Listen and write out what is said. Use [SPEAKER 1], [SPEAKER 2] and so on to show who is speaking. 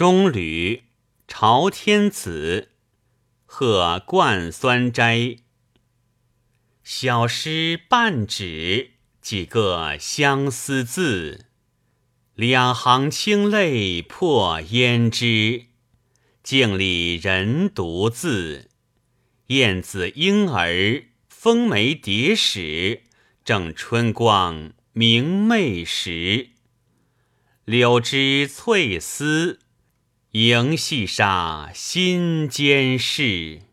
[SPEAKER 1] 中吕朝天子，贺冠酸斋。小诗半纸，几个相思字。两行清泪破胭脂，镜里人独自。燕子莺儿，风梅蝶使，正春光明媚时。柳枝翠丝，迎细沙心间事。